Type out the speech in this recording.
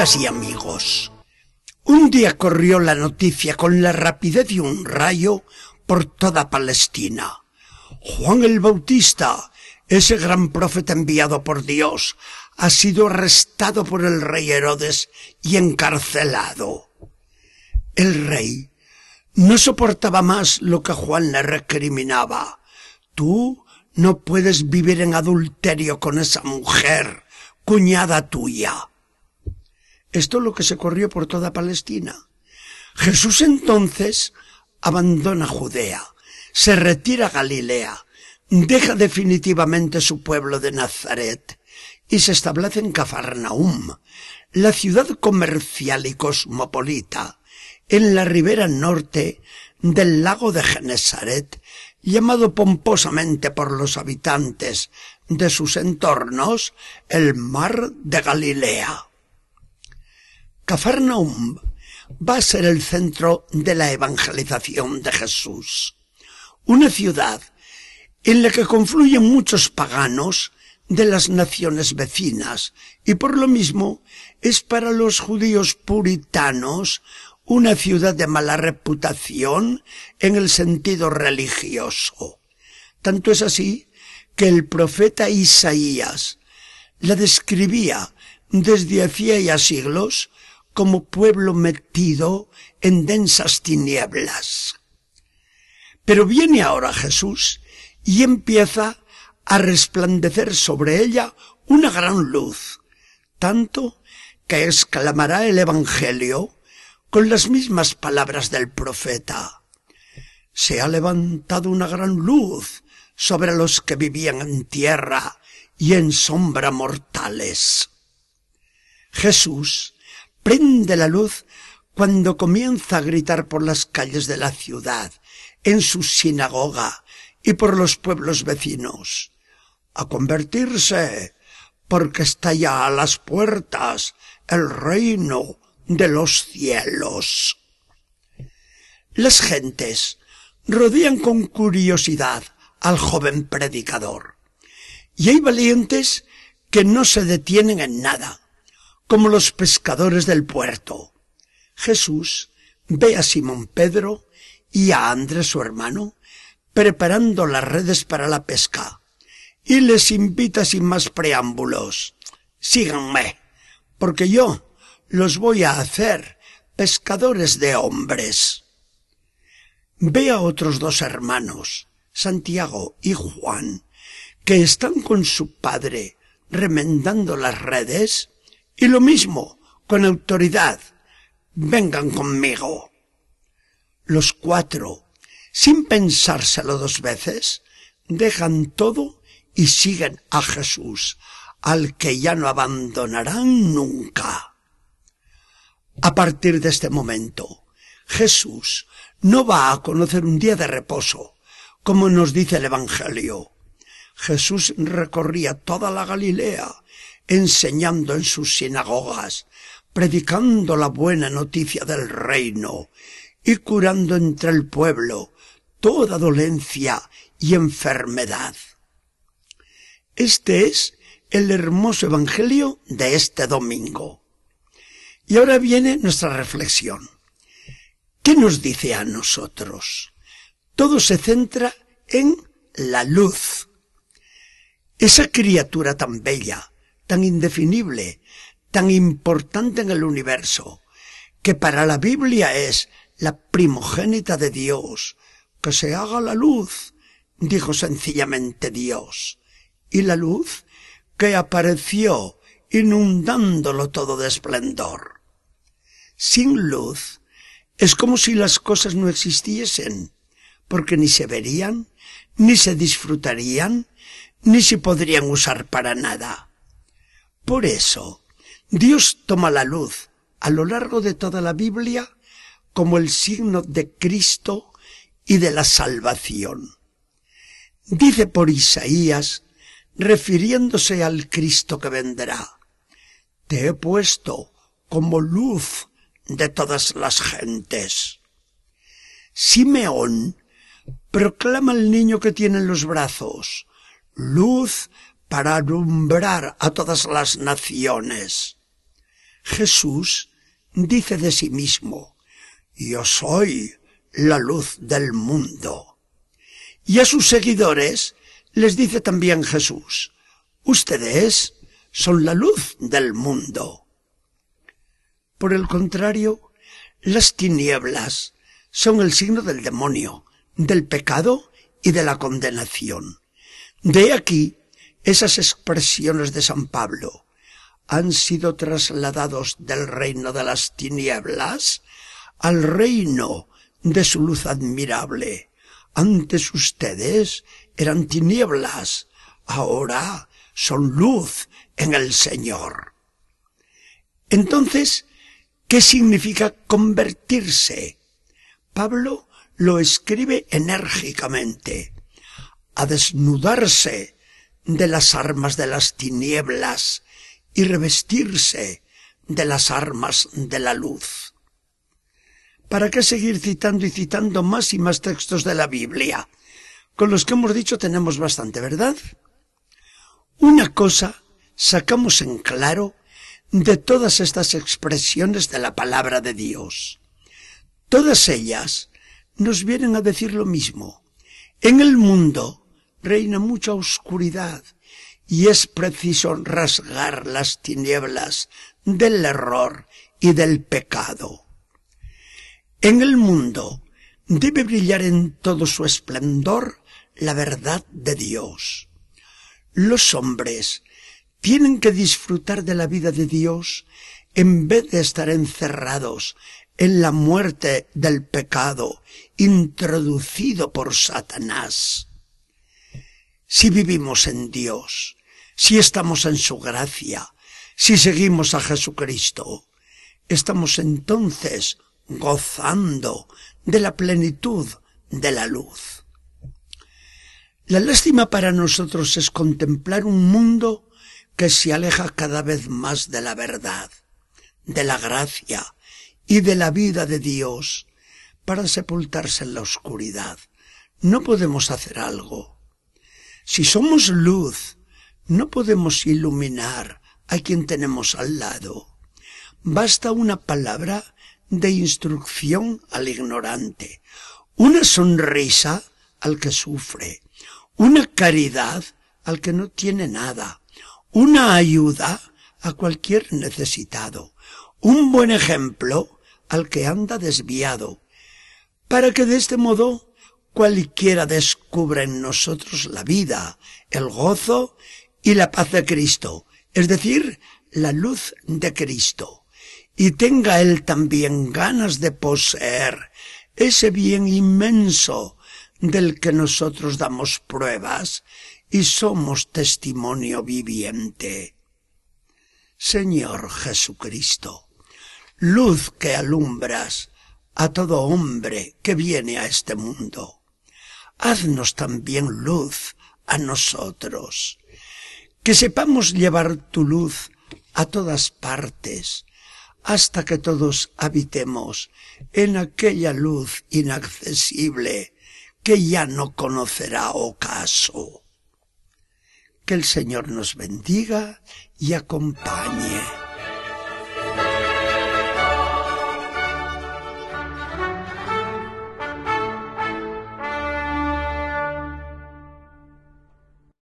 Y amigos, un día corrió la noticia con la rapidez de un rayo por toda Palestina. Juan el Bautista, ese gran profeta enviado por Dios, ha sido arrestado por el rey Herodes y encarcelado. El rey no soportaba más lo que Juan le recriminaba. Tú no puedes vivir en adulterio con esa mujer, cuñada tuya. Esto es lo que se corrió por toda Palestina. Jesús entonces abandona Judea, se retira a Galilea, deja definitivamente su pueblo de Nazaret y se establece en Cafarnaum, la ciudad comercial y cosmopolita, en la ribera norte del lago de Genesaret, llamado pomposamente por los habitantes de sus entornos el mar de Galilea. Cafarnaum va a ser el centro de la evangelización de Jesús. Una ciudad en la que confluyen muchos paganos de las naciones vecinas y por lo mismo es para los judíos puritanos una ciudad de mala reputación en el sentido religioso. Tanto es así que el profeta Isaías la describía desde hacía ya siglos como pueblo metido en densas tinieblas. Pero viene ahora Jesús y empieza a resplandecer sobre ella una gran luz, tanto que exclamará el Evangelio con las mismas palabras del profeta. Se ha levantado una gran luz sobre los que vivían en tierra y en sombra mortales. Jesús prende la luz cuando comienza a gritar por las calles de la ciudad, en su sinagoga y por los pueblos vecinos. A convertirse, porque está ya a las puertas el reino de los cielos. Las gentes rodean con curiosidad al joven predicador. Y hay valientes que no se detienen en nada como los pescadores del puerto. Jesús ve a Simón Pedro y a Andrés su hermano preparando las redes para la pesca y les invita sin más preámbulos. Síganme, porque yo los voy a hacer pescadores de hombres. Ve a otros dos hermanos, Santiago y Juan, que están con su padre remendando las redes y lo mismo, con autoridad. Vengan conmigo. Los cuatro, sin pensárselo dos veces, dejan todo y siguen a Jesús, al que ya no abandonarán nunca. A partir de este momento, Jesús no va a conocer un día de reposo, como nos dice el Evangelio. Jesús recorría toda la Galilea enseñando en sus sinagogas, predicando la buena noticia del reino y curando entre el pueblo toda dolencia y enfermedad. Este es el hermoso Evangelio de este domingo. Y ahora viene nuestra reflexión. ¿Qué nos dice a nosotros? Todo se centra en la luz. Esa criatura tan bella, tan indefinible, tan importante en el universo, que para la Biblia es la primogénita de Dios, que se haga la luz, dijo sencillamente Dios, y la luz que apareció inundándolo todo de esplendor. Sin luz es como si las cosas no existiesen, porque ni se verían, ni se disfrutarían, ni se podrían usar para nada. Por eso, Dios toma la luz a lo largo de toda la Biblia como el signo de Cristo y de la salvación. Dice por Isaías, refiriéndose al Cristo que vendrá, Te he puesto como luz de todas las gentes. Simeón proclama al niño que tiene en los brazos, luz para alumbrar a todas las naciones. Jesús dice de sí mismo, yo soy la luz del mundo. Y a sus seguidores les dice también Jesús, ustedes son la luz del mundo. Por el contrario, las tinieblas son el signo del demonio, del pecado y de la condenación. De aquí esas expresiones de San Pablo han sido trasladados del reino de las tinieblas al reino de su luz admirable. Antes ustedes eran tinieblas, ahora son luz en el Señor. Entonces, ¿qué significa convertirse? Pablo lo escribe enérgicamente, a desnudarse de las armas de las tinieblas y revestirse de las armas de la luz. ¿Para qué seguir citando y citando más y más textos de la Biblia? Con los que hemos dicho tenemos bastante, ¿verdad? Una cosa sacamos en claro de todas estas expresiones de la palabra de Dios. Todas ellas nos vienen a decir lo mismo. En el mundo reina mucha oscuridad y es preciso rasgar las tinieblas del error y del pecado. En el mundo debe brillar en todo su esplendor la verdad de Dios. Los hombres tienen que disfrutar de la vida de Dios en vez de estar encerrados en la muerte del pecado introducido por Satanás. Si vivimos en Dios, si estamos en su gracia, si seguimos a Jesucristo, estamos entonces gozando de la plenitud de la luz. La lástima para nosotros es contemplar un mundo que se aleja cada vez más de la verdad, de la gracia y de la vida de Dios para sepultarse en la oscuridad. No podemos hacer algo. Si somos luz, no podemos iluminar a quien tenemos al lado. Basta una palabra de instrucción al ignorante, una sonrisa al que sufre, una caridad al que no tiene nada, una ayuda a cualquier necesitado, un buen ejemplo al que anda desviado, para que de este modo cualquiera descubra en nosotros la vida, el gozo y la paz de Cristo, es decir, la luz de Cristo, y tenga él también ganas de poseer ese bien inmenso del que nosotros damos pruebas y somos testimonio viviente. Señor Jesucristo, luz que alumbras a todo hombre que viene a este mundo, haznos también luz a nosotros que sepamos llevar tu luz a todas partes, hasta que todos habitemos en aquella luz inaccesible que ya no conocerá ocaso. Que el Señor nos bendiga y acompañe.